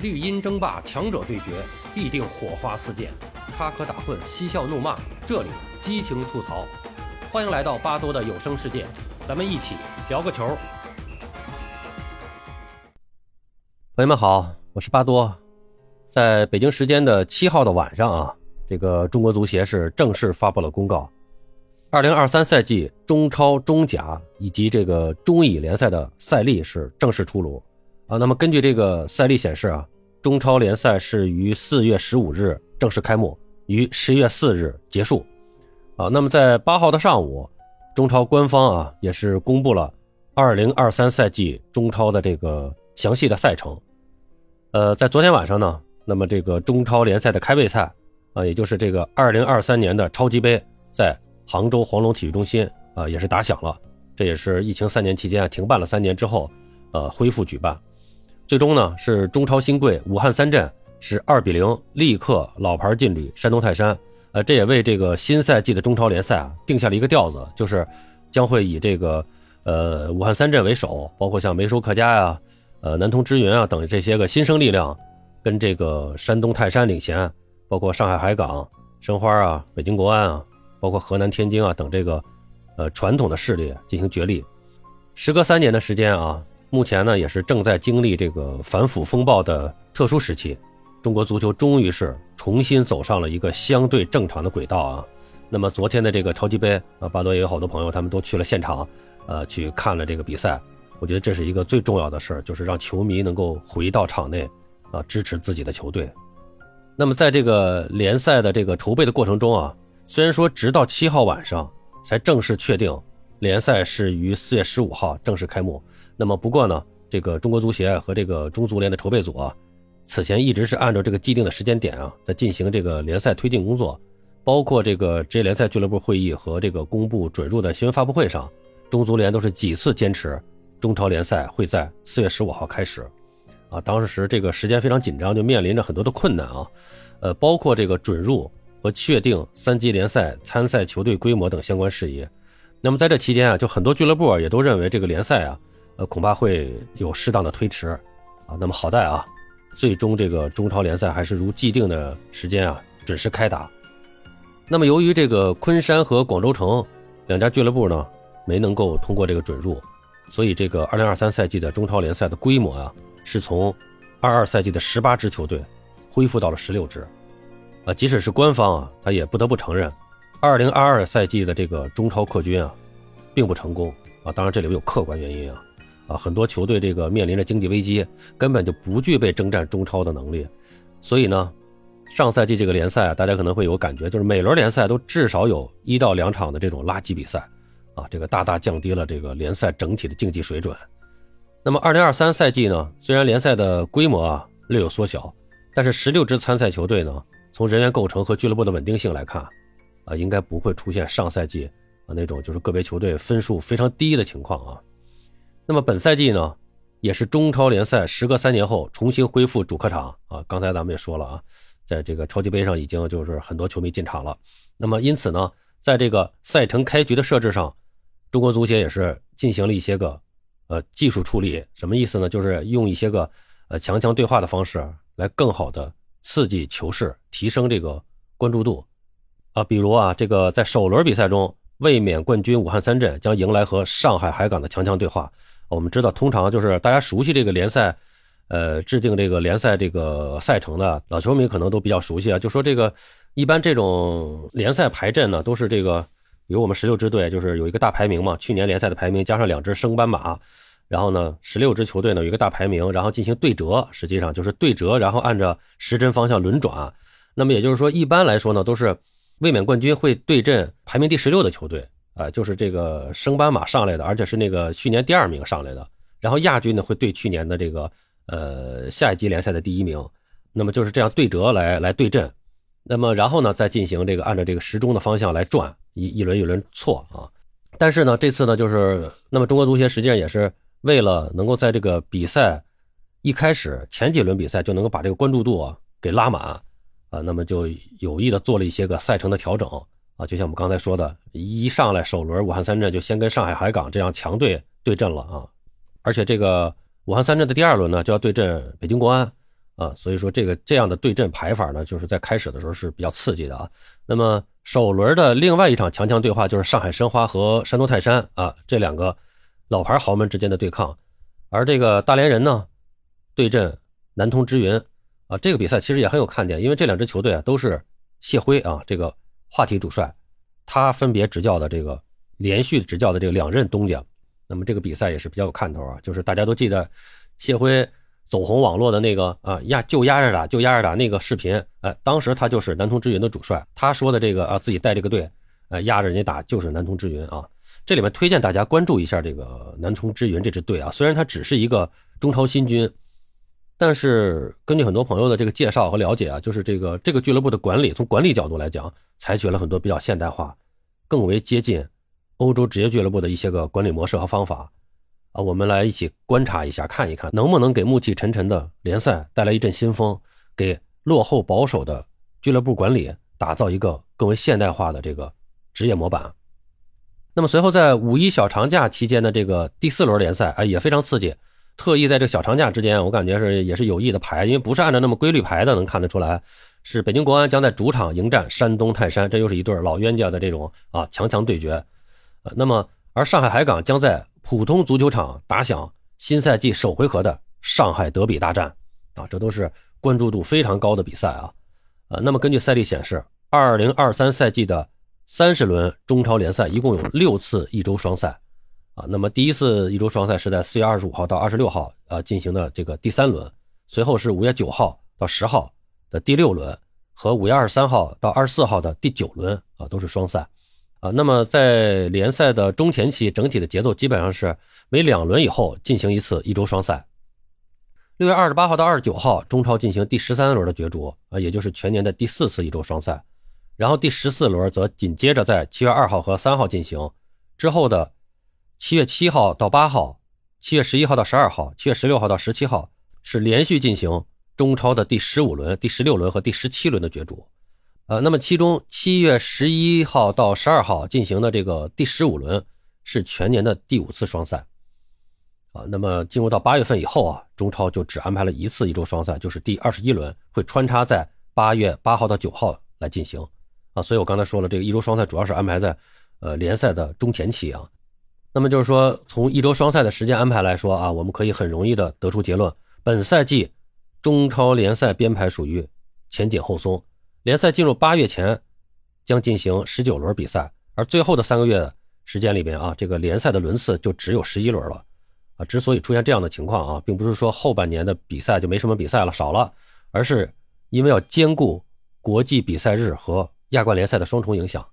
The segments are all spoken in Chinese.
绿茵争霸，强者对决，必定火花四溅，插科打诨，嬉笑怒骂，这里激情吐槽。欢迎来到巴多的有声世界，咱们一起聊个球。朋友们好，我是巴多。在北京时间的七号的晚上啊，这个中国足协是正式发布了公告，二零二三赛季中超、中甲以及这个中乙联赛的赛例是正式出炉。啊，那么根据这个赛历显示啊，中超联赛是于四月十五日正式开幕，于十月四日结束。啊，那么在八号的上午，中超官方啊也是公布了二零二三赛季中超的这个详细的赛程。呃，在昨天晚上呢，那么这个中超联赛的开胃赛啊，也就是这个二零二三年的超级杯，在杭州黄龙体育中心啊也是打响了。这也是疫情三年期间啊停办了三年之后，呃恢复举办。最终呢，是中超新贵武汉三镇是二比零力克老牌劲旅山东泰山，呃，这也为这个新赛季的中超联赛啊定下了一个调子，就是将会以这个呃武汉三镇为首，包括像梅州客家呀、呃南通之云啊等这些个新生力量，跟这个山东泰山领衔，包括上海海港、申花啊、北京国安啊，包括河南天津啊等这个呃传统的势力进行角力。时隔三年的时间啊。目前呢，也是正在经历这个反腐风暴的特殊时期，中国足球终于是重新走上了一个相对正常的轨道啊。那么昨天的这个超级杯啊，巴多也有好多朋友他们都去了现场，呃，去看了这个比赛。我觉得这是一个最重要的事儿，就是让球迷能够回到场内啊，支持自己的球队。那么在这个联赛的这个筹备的过程中啊，虽然说直到七号晚上才正式确定联赛是于四月十五号正式开幕。那么不过呢，这个中国足协和这个中足联的筹备组啊，此前一直是按照这个既定的时间点啊，在进行这个联赛推进工作，包括这个职业联赛俱乐部会议和这个公布准入的新闻发布会上，中足联都是几次坚持中超联赛会在四月十五号开始，啊，当时这个时间非常紧张，就面临着很多的困难啊，呃，包括这个准入和确定三级联赛参赛球队规模等相关事宜。那么在这期间啊，就很多俱乐部也都认为这个联赛啊。呃，恐怕会有适当的推迟，啊，那么好在啊，最终这个中超联赛还是如既定的时间啊准时开打。那么由于这个昆山和广州城两家俱乐部呢没能够通过这个准入，所以这个二零二三赛季的中超联赛的规模啊是从二二赛季的十八支球队恢复到了十六支，啊，即使是官方啊，他也不得不承认，二零二二赛季的这个中超扩军啊并不成功啊，当然这里面有客观原因啊。啊，很多球队这个面临着经济危机，根本就不具备征战中超的能力，所以呢，上赛季这个联赛啊，大家可能会有感觉，就是每轮联赛都至少有一到两场的这种垃圾比赛，啊，这个大大降低了这个联赛整体的竞技水准。那么，二零二三赛季呢，虽然联赛的规模啊略有缩小，但是十六支参赛球队呢，从人员构成和俱乐部的稳定性来看，啊，应该不会出现上赛季啊那种就是个别球队分数非常低的情况啊。那么本赛季呢，也是中超联赛时隔三年后重新恢复主客场啊。刚才咱们也说了啊，在这个超级杯上已经就是很多球迷进场了。那么因此呢，在这个赛程开局的设置上，中国足协也是进行了一些个呃技术处理。什么意思呢？就是用一些个呃强强对话的方式来更好的刺激球市，提升这个关注度啊。比如啊，这个在首轮比赛中，卫冕冠军武汉三镇将迎来和上海海港的强强对话。我们知道，通常就是大家熟悉这个联赛，呃，制定这个联赛这个赛程的老球迷可能都比较熟悉啊。就说这个一般这种联赛排阵呢，都是这个，比如我们十六支队就是有一个大排名嘛，去年联赛的排名加上两支升班马，然后呢，十六支球队呢有一个大排名，然后进行对折，实际上就是对折，然后按照时针方向轮转。那么也就是说，一般来说呢，都是卫冕冠军会对阵排名第十六的球队。啊，就是这个升班马上来的，而且是那个去年第二名上来的。然后亚军呢会对去年的这个呃下一级联赛的第一名，那么就是这样对折来来对阵。那么然后呢再进行这个按照这个时钟的方向来转，一一轮一轮错啊。但是呢这次呢就是那么中国足协实际上也是为了能够在这个比赛一开始前几轮比赛就能够把这个关注度啊给拉满啊，那么就有意的做了一些个赛程的调整。啊，就像我们刚才说的，一上来首轮武汉三镇就先跟上海海港这样强队对阵了啊，而且这个武汉三镇的第二轮呢就要对阵北京国安啊，所以说这个这样的对阵排法呢，就是在开始的时候是比较刺激的啊。那么首轮的另外一场强强对话就是上海申花和山东泰山啊这两个老牌豪门之间的对抗，而这个大连人呢对阵南通之云啊，这个比赛其实也很有看点，因为这两支球队啊都是谢辉啊这个话题主帅，他分别执教的这个连续执教的这个两任东家，那么这个比赛也是比较有看头啊，就是大家都记得谢辉。走红网络的那个啊压就压着打就压着打那个视频，哎，当时他就是南通之云的主帅，他说的这个啊自己带这个队，呃压着人家打就是南通之云啊。这里面推荐大家关注一下这个南通之云这支队啊，虽然他只是一个中超新军，但是根据很多朋友的这个介绍和了解啊，就是这个这个俱乐部的管理从管理角度来讲，采取了很多比较现代化、更为接近欧洲职业俱乐部的一些个管理模式和方法。啊，我们来一起观察一下，看一看能不能给暮气沉沉的联赛带来一阵新风，给落后保守的俱乐部管理打造一个更为现代化的这个职业模板。那么随后在五一小长假期间的这个第四轮联赛啊，也非常刺激。特意在这个小长假之间，我感觉是也是有意的排，因为不是按照那么规律排的，能看得出来，是北京国安将在主场迎战山东泰山，这又是一对老冤家的这种啊强强对决。呃，那么而上海海港将在普通足球场打响新赛季首回合的上海德比大战，啊，这都是关注度非常高的比赛啊，呃，那么根据赛历显示，二零二三赛季的三十轮中超联赛一共有六次一周双赛，啊，那么第一次一周双赛是在四月二十五号到二十六号啊进行的这个第三轮，随后是五月九号到十号的第六轮和五月二十三号到二十四号的第九轮啊都是双赛。啊，那么在联赛的中前期，整体的节奏基本上是每两轮以后进行一次一周双赛。六月二十八号到二十九号，中超进行第十三轮的角逐啊，也就是全年的第四次一周双赛。然后第十四轮则紧接着在七月二号和三号进行，之后的七月七号到八号、七月十一号到十二号、七月十六号到十七号是连续进行中超的第十五轮、第十六轮和第十七轮的角逐。呃，那么其中七月十一号到十二号进行的这个第十五轮是全年的第五次双赛，啊，那么进入到八月份以后啊，中超就只安排了一次一周双赛，就是第二十一轮会穿插在八月八号到九号来进行，啊，所以我刚才说了，这个一周双赛主要是安排在呃联赛的中前期啊，那么就是说从一周双赛的时间安排来说啊，我们可以很容易的得出结论，本赛季中超联赛编排属于前紧后松。联赛进入八月前，将进行十九轮比赛，而最后的三个月时间里边啊，这个联赛的轮次就只有十一轮了，啊，之所以出现这样的情况啊，并不是说后半年的比赛就没什么比赛了少了，而是因为要兼顾国际比赛日和亚冠联赛的双重影响。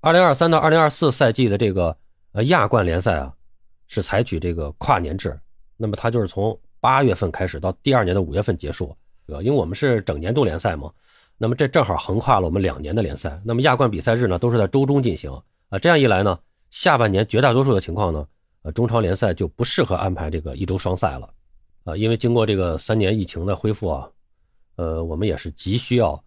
二零二三到二零二四赛季的这个呃亚冠联赛啊，是采取这个跨年制，那么它就是从八月份开始到第二年的五月份结束，对吧？因为我们是整年度联赛嘛。那么这正好横跨了我们两年的联赛。那么亚冠比赛日呢，都是在周中进行啊。这样一来呢，下半年绝大多数的情况呢，呃，中超联赛就不适合安排这个一周双赛了啊。因为经过这个三年疫情的恢复啊，呃，我们也是急需要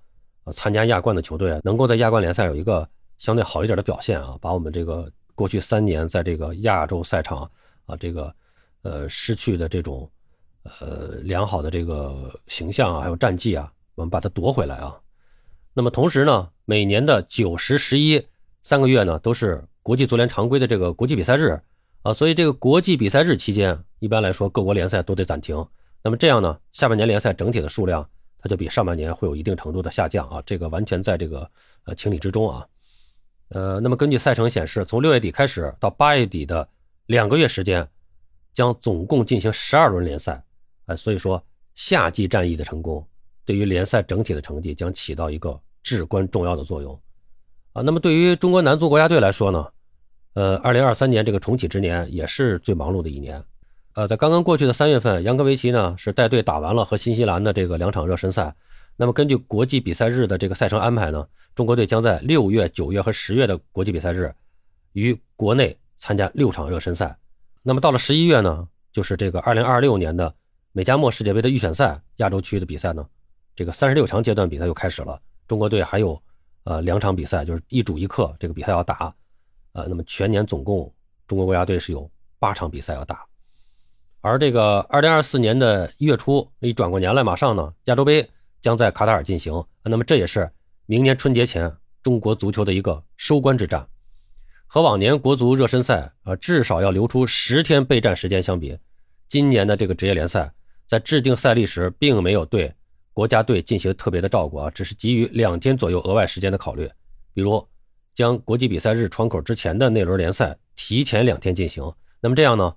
呃参加亚冠的球队能够在亚冠联赛有一个相对好一点的表现啊，把我们这个过去三年在这个亚洲赛场啊这个呃失去的这种呃良好的这个形象啊，还有战绩啊，我们把它夺回来啊。那么同时呢，每年的九十十一三个月呢，都是国际足联常规的这个国际比赛日啊，所以这个国际比赛日期间，一般来说各国联赛都得暂停。那么这样呢，下半年联赛整体的数量，它就比上半年会有一定程度的下降啊，这个完全在这个呃情理之中啊。呃，那么根据赛程显示，从六月底开始到八月底的两个月时间，将总共进行十二轮联赛，哎，所以说夏季战役的成功。对于联赛整体的成绩将起到一个至关重要的作用，啊，那么对于中国男足国家队来说呢，呃，二零二三年这个重启之年也是最忙碌的一年，呃，在刚刚过去的三月份，扬科维奇呢是带队打完了和新西兰的这个两场热身赛，那么根据国际比赛日的这个赛程安排呢，中国队将在六月、九月和十月的国际比赛日于国内参加六场热身赛，那么到了十一月呢，就是这个二零二六年的美加墨世界杯的预选赛亚洲区的比赛呢。这个三十六强阶段比赛又开始了，中国队还有呃两场比赛，就是一主一客，这个比赛要打，呃，那么全年总共中国国家队是有八场比赛要打，而这个二零二四年的一月初一转过年来，马上呢亚洲杯将在卡塔尔进行，那么这也是明年春节前中国足球的一个收官之战。和往年国足热身赛啊至少要留出十天备战时间相比，今年的这个职业联赛在制定赛历时并没有对国家队进行特别的照顾啊，只是给予两天左右额外时间的考虑，比如将国际比赛日窗口之前的那轮联赛提前两天进行，那么这样呢？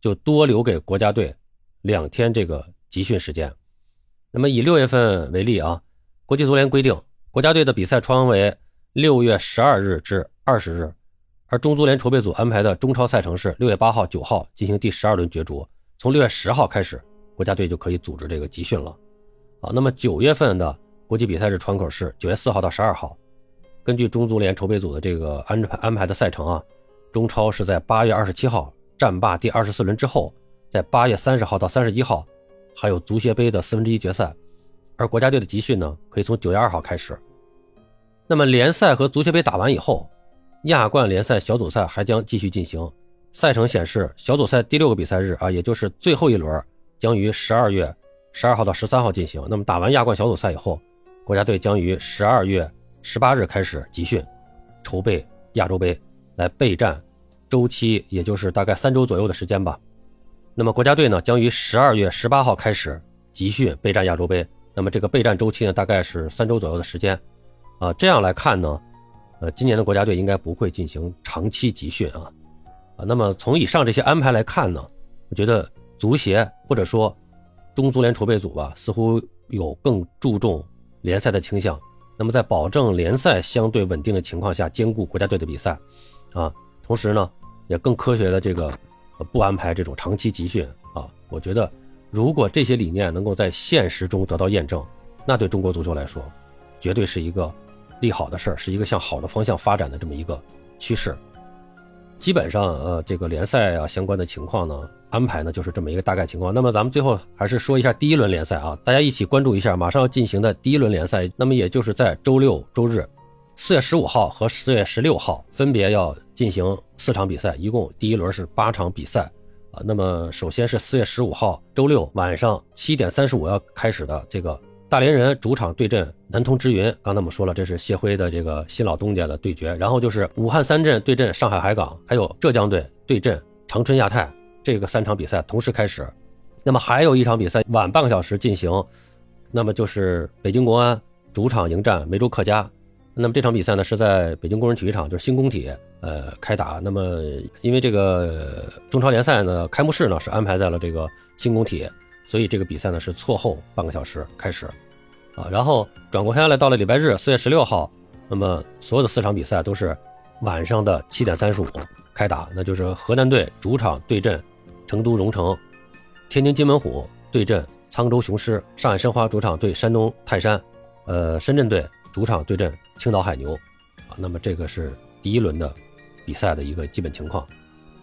就多留给国家队两天这个集训时间。那么以六月份为例啊，国际足联规定国家队的比赛窗为六月十二日至二十日，而中足联筹备组安排的中超赛程是六月八号、九号进行第十二轮角逐。从六月十号开始，国家队就可以组织这个集训了。啊，那么九月份的国际比赛日窗口是九月四号到十二号。根据中足联筹备组的这个安排安排的赛程啊，中超是在八月二十七号。战罢第二十四轮之后，在八月三十号到三十一号，还有足协杯的四分之一决赛，而国家队的集训呢，可以从九月二号开始。那么联赛和足协杯打完以后，亚冠联赛小组赛还将继续进行。赛程显示，小组赛第六个比赛日啊，也就是最后一轮，将于十二月十二号到十三号进行。那么打完亚冠小组赛以后，国家队将于十二月十八日开始集训，筹备亚洲杯，来备战。周期也就是大概三周左右的时间吧。那么国家队呢，将于十二月十八号开始集训备战亚洲杯。那么这个备战周期呢，大概是三周左右的时间。啊，这样来看呢，呃，今年的国家队应该不会进行长期集训啊。啊，那么从以上这些安排来看呢，我觉得足协或者说中足联筹备组吧，似乎有更注重联赛的倾向。那么在保证联赛相对稳定的情况下，兼顾国家队的比赛，啊，同时呢。也更科学的这个，不安排这种长期集训啊，我觉得如果这些理念能够在现实中得到验证，那对中国足球来说，绝对是一个利好的事儿，是一个向好的方向发展的这么一个趋势。基本上，呃，这个联赛啊相关的情况呢，安排呢就是这么一个大概情况。那么咱们最后还是说一下第一轮联赛啊，大家一起关注一下马上要进行的第一轮联赛。那么也就是在周六、周日。四月十五号和四月十六号分别要进行四场比赛，一共第一轮是八场比赛啊。那么首先是四月十五号周六晚上七点三十五要开始的这个大连人主场对阵南通之云。刚才我们说了，这是谢辉的这个新老东家的对决。然后就是武汉三镇对阵上海海港，还有浙江队对阵长春亚泰，这个三场比赛同时开始。那么还有一场比赛晚半个小时进行，那么就是北京国安主场迎战梅州客家。那么这场比赛呢是在北京工人体育场，就是新工体，呃，开打。那么因为这个中超联赛呢开幕式呢是安排在了这个新工体，所以这个比赛呢是错后半个小时开始，啊，然后转过天来到了礼拜日四月十六号，那么所有的四场比赛都是晚上的七点三十五开打，那就是河南队主场对阵成都蓉城，天津津门虎对阵沧州雄狮，上海申花主场对山东泰山，呃，深圳队。主场对阵青岛海牛，啊，那么这个是第一轮的比赛的一个基本情况。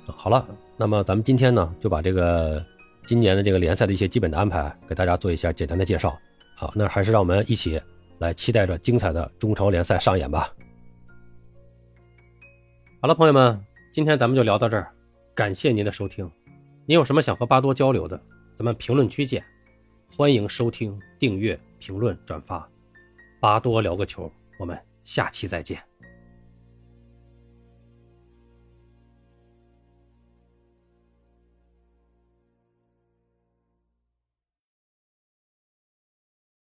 好了，那么咱们今天呢就把这个今年的这个联赛的一些基本的安排给大家做一下简单的介绍。好，那还是让我们一起来期待着精彩的中超联赛上演吧。好了，朋友们，今天咱们就聊到这儿，感谢您的收听。您有什么想和巴多交流的，咱们评论区见。欢迎收听、订阅、评论、转发。巴多聊个球，我们下期再见。